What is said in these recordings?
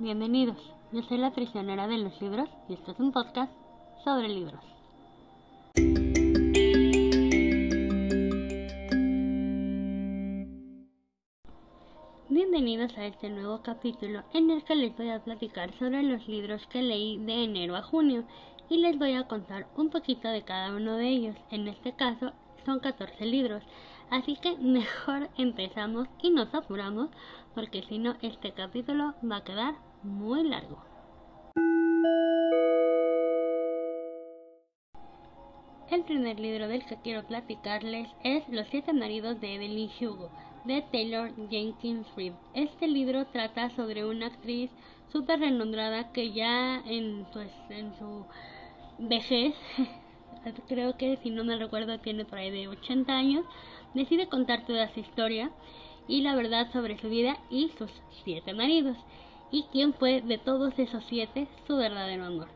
Bienvenidos, yo soy la prisionera de los libros y esto es un podcast sobre libros. Bienvenidos a este nuevo capítulo en el que les voy a platicar sobre los libros que leí de enero a junio y les voy a contar un poquito de cada uno de ellos. En este caso son 14 libros, así que mejor empezamos y nos apuramos porque si no este capítulo va a quedar muy largo. El primer libro del que quiero platicarles es Los siete maridos de Evelyn Hugo, de Taylor Jenkins Reid. Este libro trata sobre una actriz súper renombrada que ya en, pues, en su vejez, creo que si no me recuerdo tiene por ahí de 80 años, decide contar toda su historia y la verdad sobre su vida y sus siete maridos y quién fue de todos esos siete su verdadero amor.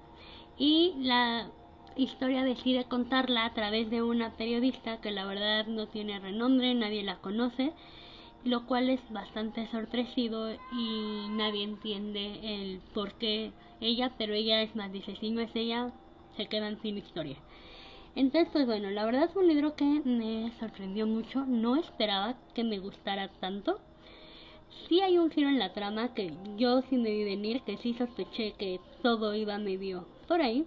Y la historia decide contarla a través de una periodista que la verdad no tiene renombre, nadie la conoce, lo cual es bastante sorpresivo y nadie entiende el por qué ella, pero ella es más, dice, si no es ella, se quedan sin historia. Entonces, pues bueno, la verdad es un libro que me sorprendió mucho, no esperaba que me gustara tanto. Sí hay un giro en la trama que yo sin me venir, que sí sospeché que todo iba medio por ahí,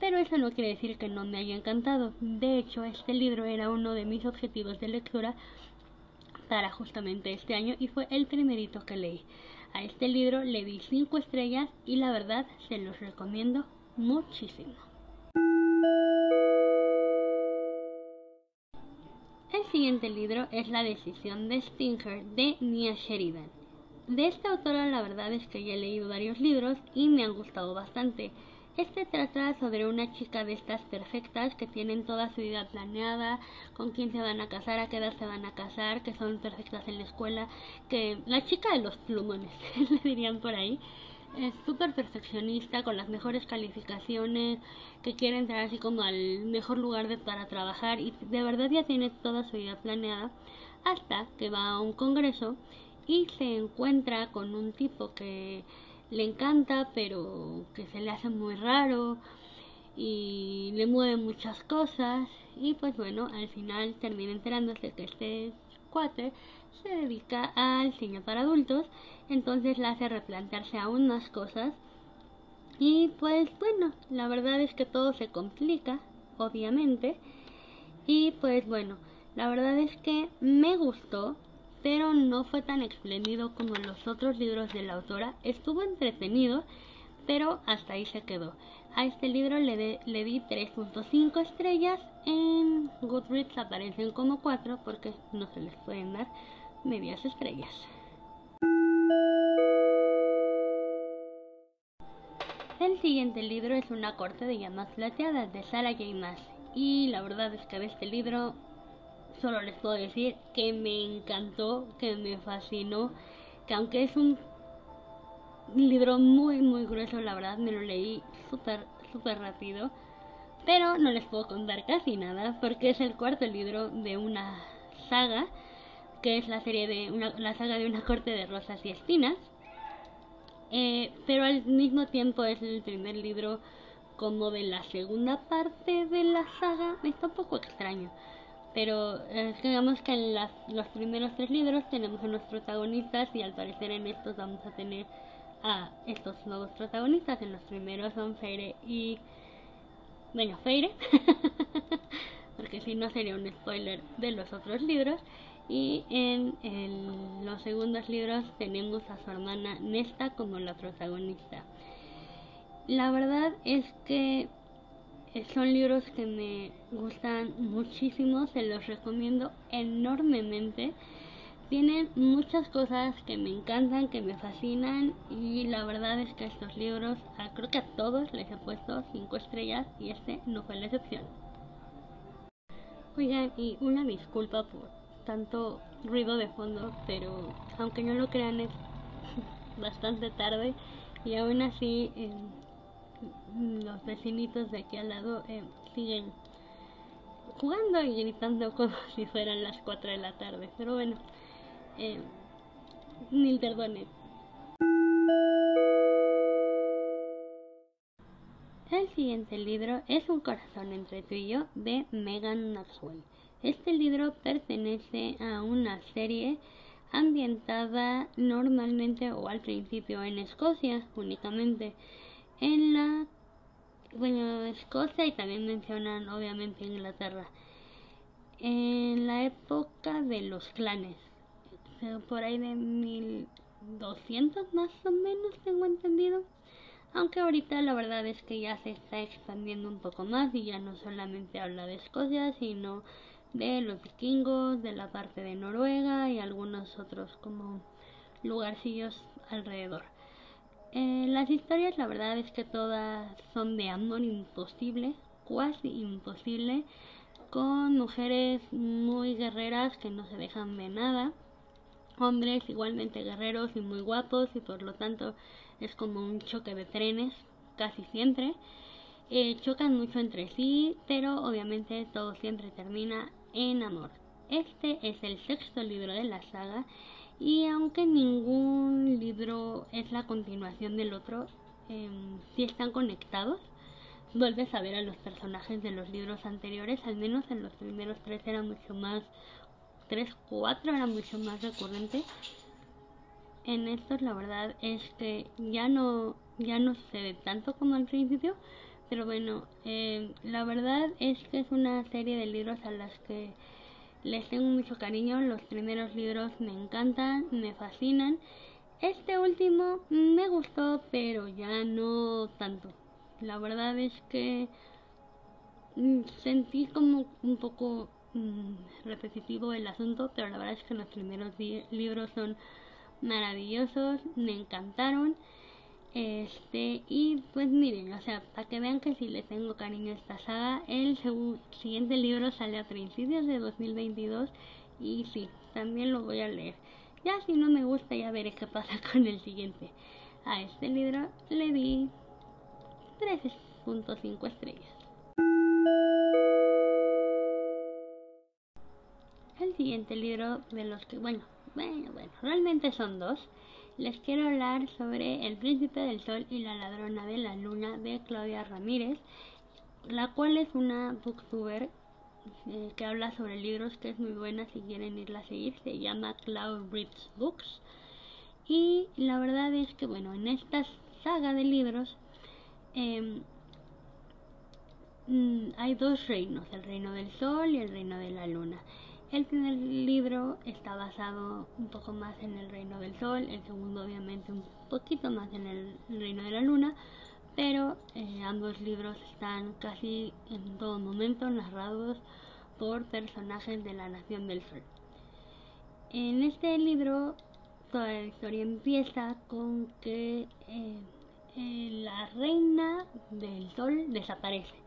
pero eso no quiere decir que no me haya encantado. De hecho, este libro era uno de mis objetivos de lectura para justamente este año y fue el primerito que leí. A este libro le di 5 estrellas y la verdad se los recomiendo muchísimo. El siguiente libro es La decisión de Stinger de Nia Sheridan. De esta autora la verdad es que ya he leído varios libros y me han gustado bastante. Este trata sobre una chica de estas perfectas que tienen toda su vida planeada, con quién se van a casar, a qué edad se van a casar, que son perfectas en la escuela, que la chica de los plumones, le dirían por ahí es súper perfeccionista, con las mejores calificaciones, que quiere entrar así como al mejor lugar de, para trabajar y de verdad ya tiene toda su vida planeada, hasta que va a un congreso y se encuentra con un tipo que le encanta pero que se le hace muy raro y le mueve muchas cosas y pues bueno, al final termina enterándose que este cuate se dedica al cine para adultos, entonces la hace replantearse aún más cosas. Y pues bueno, la verdad es que todo se complica, obviamente. Y pues bueno, la verdad es que me gustó, pero no fue tan espléndido como los otros libros de la autora. Estuvo entretenido, pero hasta ahí se quedó. A este libro le, le di 3.5 estrellas. En Goodreads aparecen como 4 porque no se les pueden dar medias estrellas. El siguiente libro es Una corte de llamas plateadas de Sarah J. Y la verdad es que de este libro solo les puedo decir que me encantó, que me fascinó, que aunque es un libro muy muy grueso, la verdad me lo leí súper súper rápido, pero no les puedo contar casi nada porque es el cuarto libro de una saga que es la serie de una, la saga de una corte de rosas y espinas. Eh, pero al mismo tiempo es el primer libro como de la segunda parte de la saga. Está un poco extraño. Pero eh, digamos que en las, los primeros tres libros tenemos a protagonistas y al parecer en estos vamos a tener a estos nuevos protagonistas. En los primeros son Feire y... Bueno, Feire. porque si no sería un spoiler de los otros libros. Y en, los segundos libros tenemos a su hermana Nesta como la protagonista. La verdad es que son libros que me gustan muchísimo, se los recomiendo enormemente. Tienen muchas cosas que me encantan, que me fascinan y la verdad es que estos libros, creo que a todos les he puesto 5 estrellas y este no fue la excepción. Oigan, y una disculpa por tanto ruido de fondo, pero aunque no lo crean es bastante tarde y aún así eh, los vecinitos de aquí al lado eh, siguen jugando y gritando como si fueran las 4 de la tarde. Pero bueno, eh, mil perdones. El siguiente libro es Un corazón entre tú y yo de Megan Maxwell. Este libro pertenece a una serie ambientada normalmente o al principio en Escocia únicamente. En la bueno, Escocia y también mencionan obviamente Inglaterra. En la época de los clanes, por ahí de 1200 más o menos tengo entendido. Aunque ahorita la verdad es que ya se está expandiendo un poco más y ya no solamente habla de Escocia, sino de los vikingos, de la parte de Noruega y algunos otros como lugarcillos alrededor. Eh, las historias la verdad es que todas son de amor imposible, cuasi imposible, con mujeres muy guerreras que no se dejan de nada, hombres igualmente guerreros y muy guapos y por lo tanto es como un choque de trenes casi siempre. Eh, chocan mucho entre sí, pero obviamente todo siempre termina en amor. Este es el sexto libro de la saga y aunque ningún libro es la continuación del otro, eh, si están conectados, vuelves a ver a los personajes de los libros anteriores, al menos en los primeros tres era mucho más, tres, cuatro era mucho más recurrente. En estos la verdad es que ya no ya no sucede tanto como al principio pero bueno eh, la verdad es que es una serie de libros a las que les tengo mucho cariño. Los primeros libros me encantan me fascinan. Este último me gustó pero ya no tanto. La verdad es que mm, sentí como un poco mm, repetitivo el asunto pero la verdad es que los primeros libros son maravillosos, me encantaron. Este, y pues miren, o sea, para que vean que si le tengo cariño a esta saga, el siguiente libro sale a principios de 2022 y sí, también lo voy a leer. Ya si no me gusta, ya veré qué pasa con el siguiente. A este libro le di 3.5 estrellas. El siguiente libro de los que, bueno, bueno, bueno, realmente son dos. Les quiero hablar sobre El Príncipe del Sol y la Ladrona de la Luna de Claudia Ramírez, la cual es una booktuber eh, que habla sobre libros que es muy buena si quieren irla a seguir. Se llama Cloud Reads Books. Y la verdad es que, bueno, en esta saga de libros mm, hay dos reinos, el reino del Sol y el reino de la Luna. El primer libro está basado un poco más en el reino del sol, el segundo obviamente un poquito más en el reino de la luna, pero eh, ambos libros están casi en todo momento narrados por personajes de la Nación del Sol. En este libro toda la historia empieza con que eh, eh, la reina del sol desaparece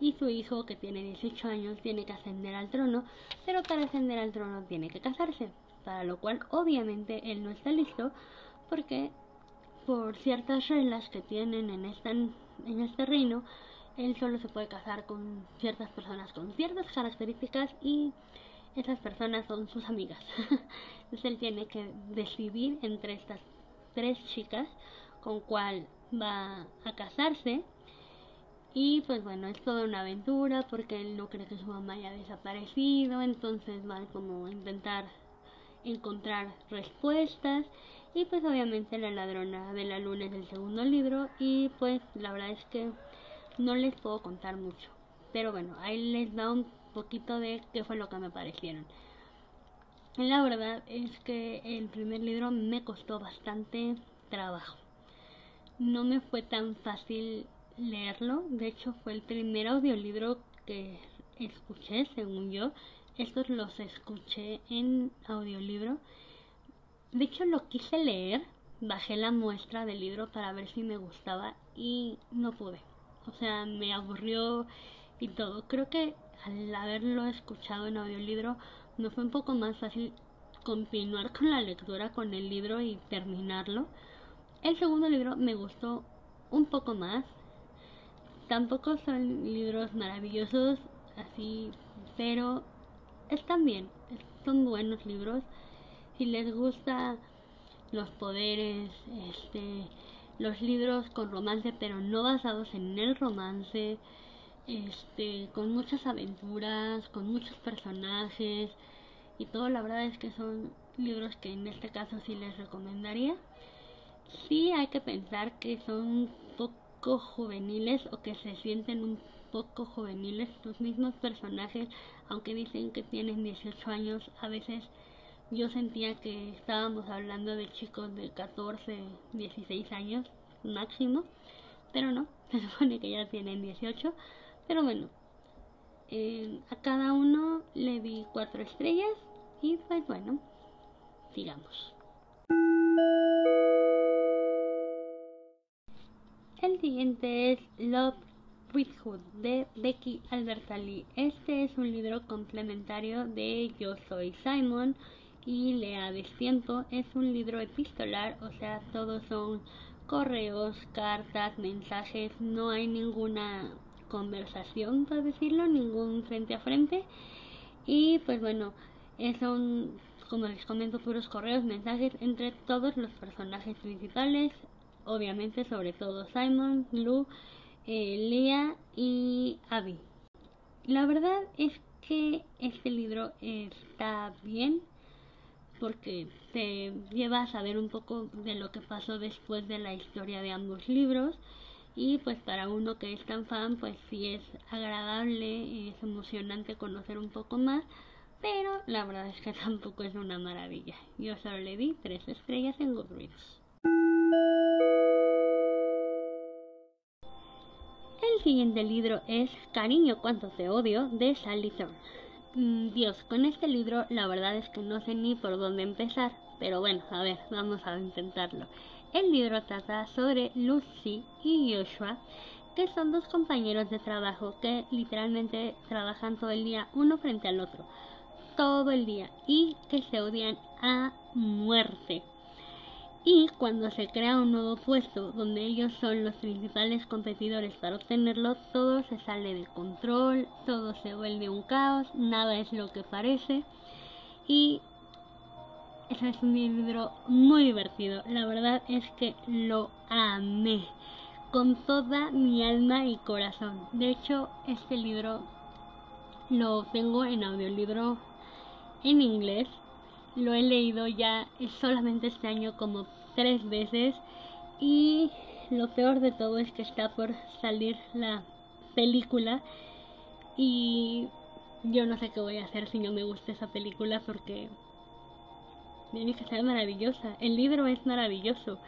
y su hijo, que tiene 18 años, tiene que ascender al trono, pero para ascender al trono tiene que casarse, para lo cual obviamente él no está listo porque por ciertas reglas que tienen en, esta, en este reino, él solo se puede casar con ciertas personas con ciertas características y esas personas son sus amigas. Entonces él tiene que decidir entre estas tres chicas con cuál va a casarse y pues bueno, es toda una aventura porque él no cree que su mamá haya desaparecido, entonces va como a intentar encontrar respuestas. Y pues obviamente la ladrona de la luna es el segundo libro y pues la verdad es que no les puedo contar mucho. Pero bueno, ahí les da un poquito de qué fue lo que me parecieron. La verdad es que el primer libro me costó bastante trabajo. No me fue tan fácil leerlo. De hecho, fue el primer audiolibro que escuché, según yo. Estos los escuché en audiolibro. De hecho, lo quise leer. Bajé la muestra del libro para ver si me gustaba y no pude. O sea, me aburrió y todo. Creo que al haberlo escuchado en audiolibro me fue un poco más fácil continuar con la lectura con el libro y terminarlo. El segundo libro me gustó un poco más, Tampoco son libros maravillosos así, pero están bien, son buenos libros. Si les gusta los poderes, este, los libros con romance, pero no basados en el romance, este, con muchas aventuras, con muchos personajes y todo. La verdad es que son libros que en este caso sí les recomendaría. Sí hay que pensar que son poco juveniles o que se sienten un poco juveniles los mismos personajes, aunque dicen que tienen 18 años, a veces yo sentía que estábamos hablando de chicos de 14, 16 años máximo, pero no, se supone que ya tienen 18, pero bueno, eh, a cada uno le di cuatro estrellas y pues bueno, sigamos. Siguiente es Love Hood de Becky Albertalli. Este es un libro complementario de Yo Soy Simon y Lea Destiempo. Es un libro epistolar, o sea, todos son correos, cartas, mensajes, no hay ninguna conversación, por decirlo, ningún frente a frente. Y pues bueno, son, como les comento, puros correos, mensajes entre todos los personajes principales, obviamente sobre todo Simon, Lou, eh, Lea y Abby. La verdad es que este libro está bien porque te lleva a saber un poco de lo que pasó después de la historia de ambos libros y pues para uno que es tan fan pues sí es agradable, es emocionante conocer un poco más, pero la verdad es que tampoco es una maravilla. Yo solo le di tres estrellas en Goodreads. El siguiente libro es Cariño, cuánto te odio de Sally Thorne. Mm, Dios, con este libro la verdad es que no sé ni por dónde empezar, pero bueno, a ver, vamos a intentarlo. El libro trata sobre Lucy y Joshua, que son dos compañeros de trabajo que literalmente trabajan todo el día uno frente al otro, todo el día, y que se odian a muerte. Y cuando se crea un nuevo puesto donde ellos son los principales competidores para obtenerlo, todo se sale de control, todo se vuelve un caos, nada es lo que parece. Y ese es un libro muy divertido. La verdad es que lo amé con toda mi alma y corazón. De hecho, este libro lo tengo en audiolibro en inglés lo he leído ya solamente este año como tres veces y lo peor de todo es que está por salir la película y yo no sé qué voy a hacer si no me gusta esa película porque tiene que ser maravillosa. El libro es maravilloso.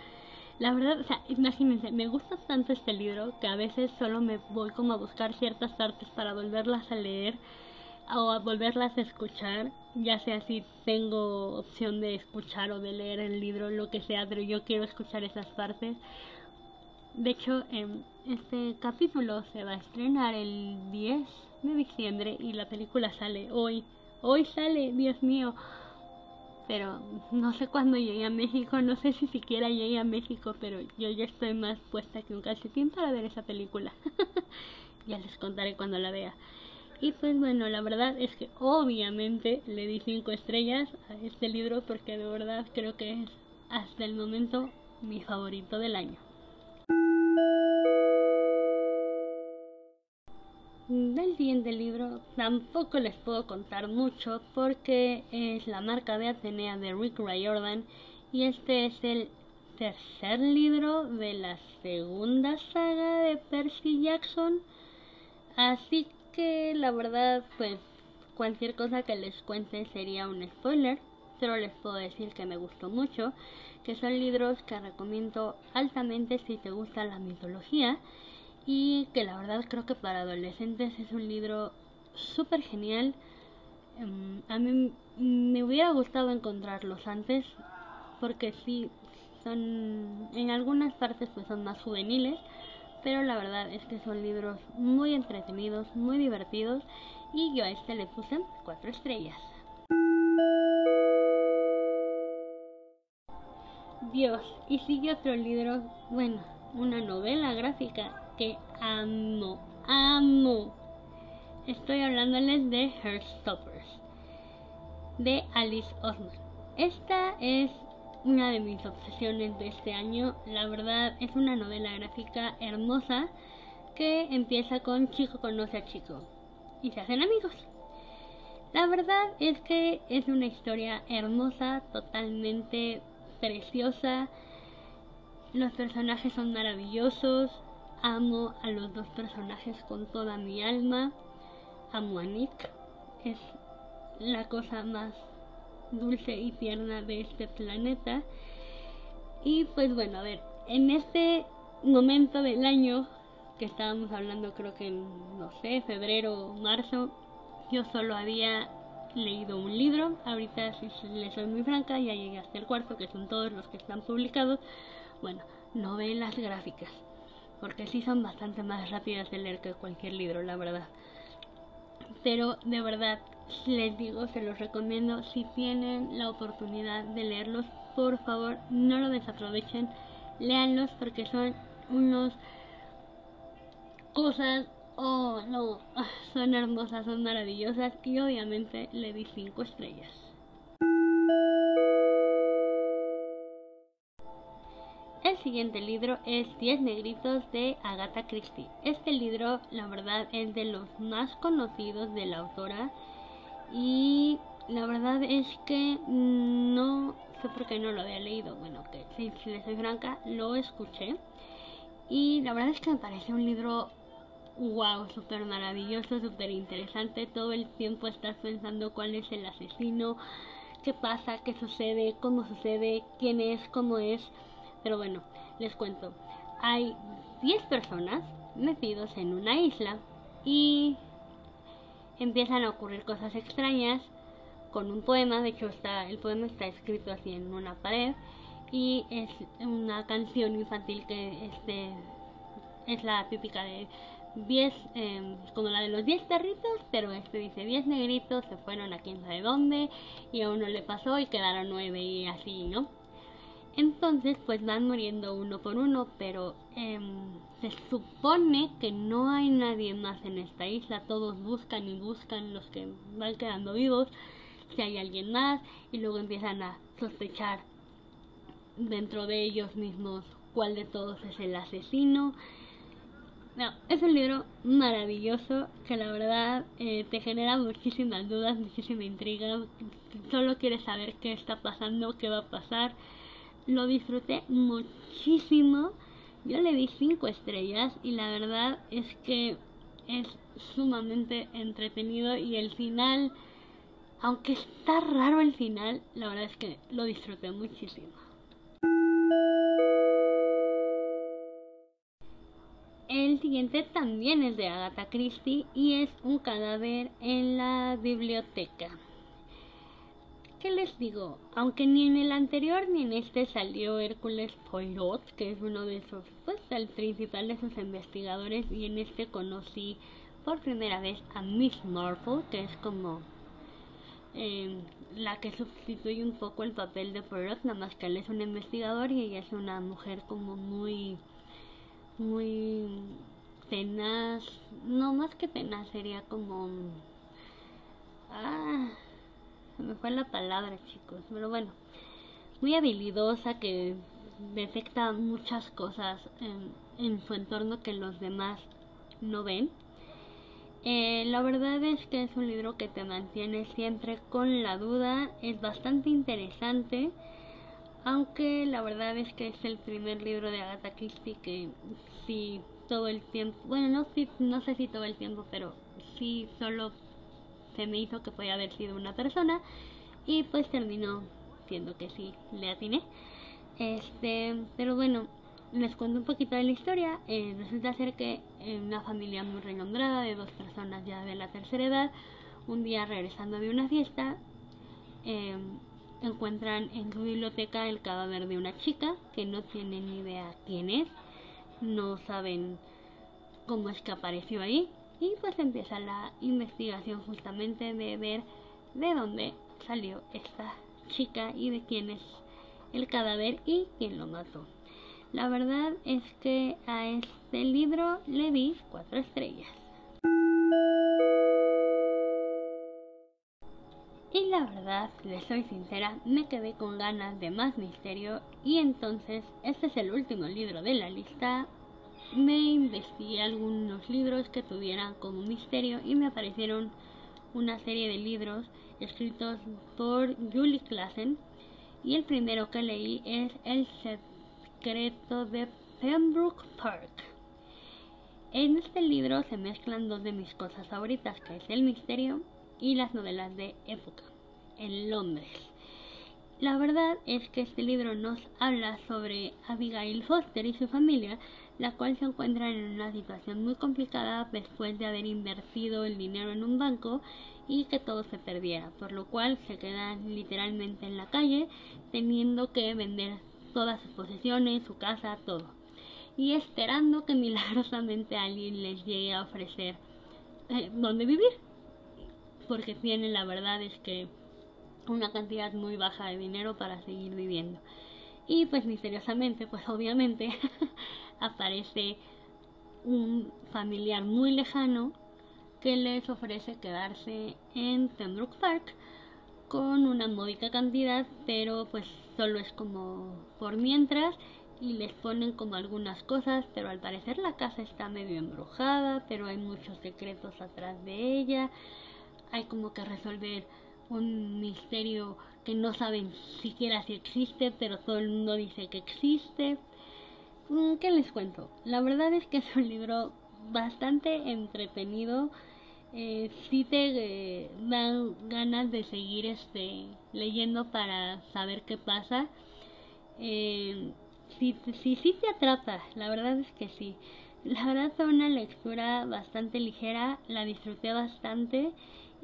La verdad, o sea, imagínense, me gusta tanto este libro que a veces solo me voy como a buscar ciertas partes para volverlas a leer o a volverlas a escuchar, ya sea si tengo opción de escuchar o de leer el libro, lo que sea, pero yo quiero escuchar esas partes. De hecho, este capítulo se va a estrenar el 10 de diciembre y la película sale hoy. Hoy sale, Dios mío. Pero no sé cuándo llegue a México, no sé si siquiera llegue a México, pero yo ya estoy más puesta que un calcetín para ver esa película. ya les contaré cuando la vea. Y pues bueno, la verdad es que obviamente le di 5 estrellas a este libro porque de verdad creo que es hasta el momento mi favorito del año. Del siguiente libro tampoco les puedo contar mucho porque es La marca de Atenea de Rick Riordan y este es el tercer libro de la segunda saga de Percy Jackson. Así que la verdad, pues cualquier cosa que les cuente sería un spoiler. Solo les puedo decir que me gustó mucho, que son libros que recomiendo altamente si te gusta la mitología y que la verdad creo que para adolescentes es un libro súper genial. Em, a mí me hubiera gustado encontrarlos antes porque sí son en algunas partes pues son más juveniles pero la verdad es que son libros muy entretenidos, muy divertidos y yo a este le puse cuatro estrellas. Dios, y sigue otro libro, bueno, una novela gráfica que amo, amo. Estoy hablándoles de Heartstoppers, de Alice Osman. Esta es una de mis obsesiones de este año. La verdad es una novela gráfica hermosa que empieza con chico conoce a chico y se hacen amigos. La verdad es que es una historia hermosa, totalmente preciosa. Los personajes son maravillosos. Amo a los dos personajes con toda mi alma. Amo a Nick. Es la cosa más dulce y tierna de este planeta. Y pues bueno, a ver, en este momento del año que estábamos hablando, creo que en, no sé, febrero o marzo, yo solo había leído un libro. Ahorita, si les soy muy franca, ya llegué hasta el cuarto, que son todos los que están publicados. Bueno, novelas gráficas, porque sí son bastante más rápidas de leer que cualquier libro, la verdad. Pero de verdad, les digo, se los recomiendo. Si tienen la oportunidad de leerlos, por favor, no lo desaprovechen. Leanlos porque son unos cosas, oh no, ah, son hermosas, son maravillosas y obviamente le di 5 estrellas. El siguiente libro es 10 negritos de Agatha Christie. Este libro, la verdad, es de los más conocidos de la autora y la verdad es que no sé por qué no lo había leído. Bueno, que si, si les soy franca, lo escuché. Y la verdad es que me parece un libro wow, súper maravilloso, súper interesante. Todo el tiempo estás pensando cuál es el asesino, qué pasa, qué sucede, cómo sucede, quién es, cómo es. Pero bueno, les cuento. Hay 10 personas metidos en una isla y empiezan a ocurrir cosas extrañas con un poema, de hecho está el poema está escrito así en una pared y es una canción infantil que este es la típica de 10, eh, como la de los 10 perritos, pero este dice 10 negritos se fueron a quién sabe dónde y a uno le pasó y quedaron 9 y así, ¿no? Entonces pues van muriendo uno por uno, pero eh, se supone que no hay nadie más en esta isla, todos buscan y buscan los que van quedando vivos, si hay alguien más y luego empiezan a sospechar dentro de ellos mismos cuál de todos es el asesino no, es un libro maravilloso que la verdad eh, te genera muchísimas dudas, muchísima intriga. Solo quieres saber qué está pasando, qué va a pasar. Lo disfruté muchísimo. Yo le di 5 estrellas y la verdad es que es sumamente entretenido y el final, aunque está raro el final, la verdad es que lo disfruté muchísimo. El siguiente también es de Agatha Christie y es un cadáver en la biblioteca. ¿Qué les digo? Aunque ni en el anterior ni en este salió Hércules Poirot, que es uno de esos, pues el principal de sus investigadores, y en este conocí por primera vez a Miss Marple, que es como eh, la que sustituye un poco el papel de Poirot, nada más que él es un investigador y ella es una mujer como muy muy tenaz, no más que tenaz, sería como... Ah, se me fue la palabra chicos, pero bueno, muy habilidosa que detecta muchas cosas en, en su entorno que los demás no ven. Eh, la verdad es que es un libro que te mantiene siempre con la duda, es bastante interesante aunque la verdad es que es el primer libro de Agatha Christie que sí todo el tiempo, bueno, no, no sé si todo el tiempo, pero sí solo se me hizo que podía haber sido una persona y pues terminó siendo que sí le atiné. Este, pero bueno, les cuento un poquito de la historia. Eh, resulta ser que una familia muy renombrada de dos personas ya de la tercera edad, un día regresando de una fiesta, eh, encuentran en su biblioteca el cadáver de una chica que no tienen ni idea quién es, no saben cómo es que apareció ahí y pues empieza la investigación justamente de ver de dónde salió esta chica y de quién es el cadáver y quién lo mató. La verdad es que a este libro le di cuatro estrellas. la verdad, les soy sincera, me quedé con ganas de más misterio y entonces este es el último libro de la lista. Me investigué algunos libros que tuvieran como misterio y me aparecieron una serie de libros escritos por Julie Klassen y el primero que leí es El secreto de Pembroke Park. En este libro se mezclan dos de mis cosas favoritas, que es el misterio y las novelas de época en Londres. La verdad es que este libro nos habla sobre Abigail Foster y su familia, la cual se encuentra en una situación muy complicada después de haber invertido el dinero en un banco y que todo se perdiera, por lo cual se quedan literalmente en la calle teniendo que vender todas sus posesiones, su casa, todo, y esperando que milagrosamente alguien les llegue a ofrecer eh, dónde vivir, porque tienen la verdad es que una cantidad muy baja de dinero para seguir viviendo. Y pues misteriosamente, pues obviamente aparece un familiar muy lejano que les ofrece quedarse en Pembroke Park con una módica cantidad, pero pues solo es como por mientras y les ponen como algunas cosas, pero al parecer la casa está medio embrujada, pero hay muchos secretos atrás de ella, hay como que resolver un misterio que no saben siquiera si existe, pero todo el mundo dice que existe. Mm, ¿Qué les cuento? La verdad es que es un libro bastante entretenido. Eh, sí te eh, dan ganas de seguir este leyendo para saber qué pasa. Eh, sí, sí, te atrapa, la verdad es que sí. La verdad fue una lectura bastante ligera, la disfruté bastante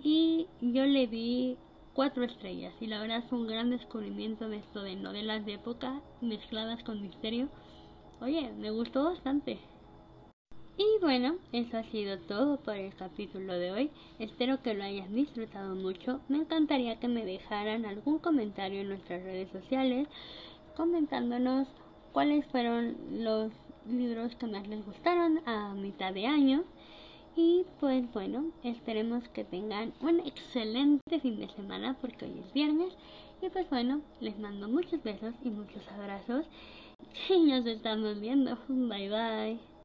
y yo le di cuatro estrellas y la verdad fue un gran descubrimiento de esto de novelas de época mezcladas con misterio. Oye, me gustó bastante. Y bueno, eso ha sido todo por el capítulo de hoy. Espero que lo hayas disfrutado mucho. Me encantaría que me dejaran algún comentario en nuestras redes sociales comentándonos cuáles fueron los libros que más les gustaron a mitad de año y pues bueno, esperemos que tengan un excelente fin de semana porque hoy es viernes. Y pues bueno, les mando muchos besos y muchos abrazos. Y nos estamos viendo. Bye bye.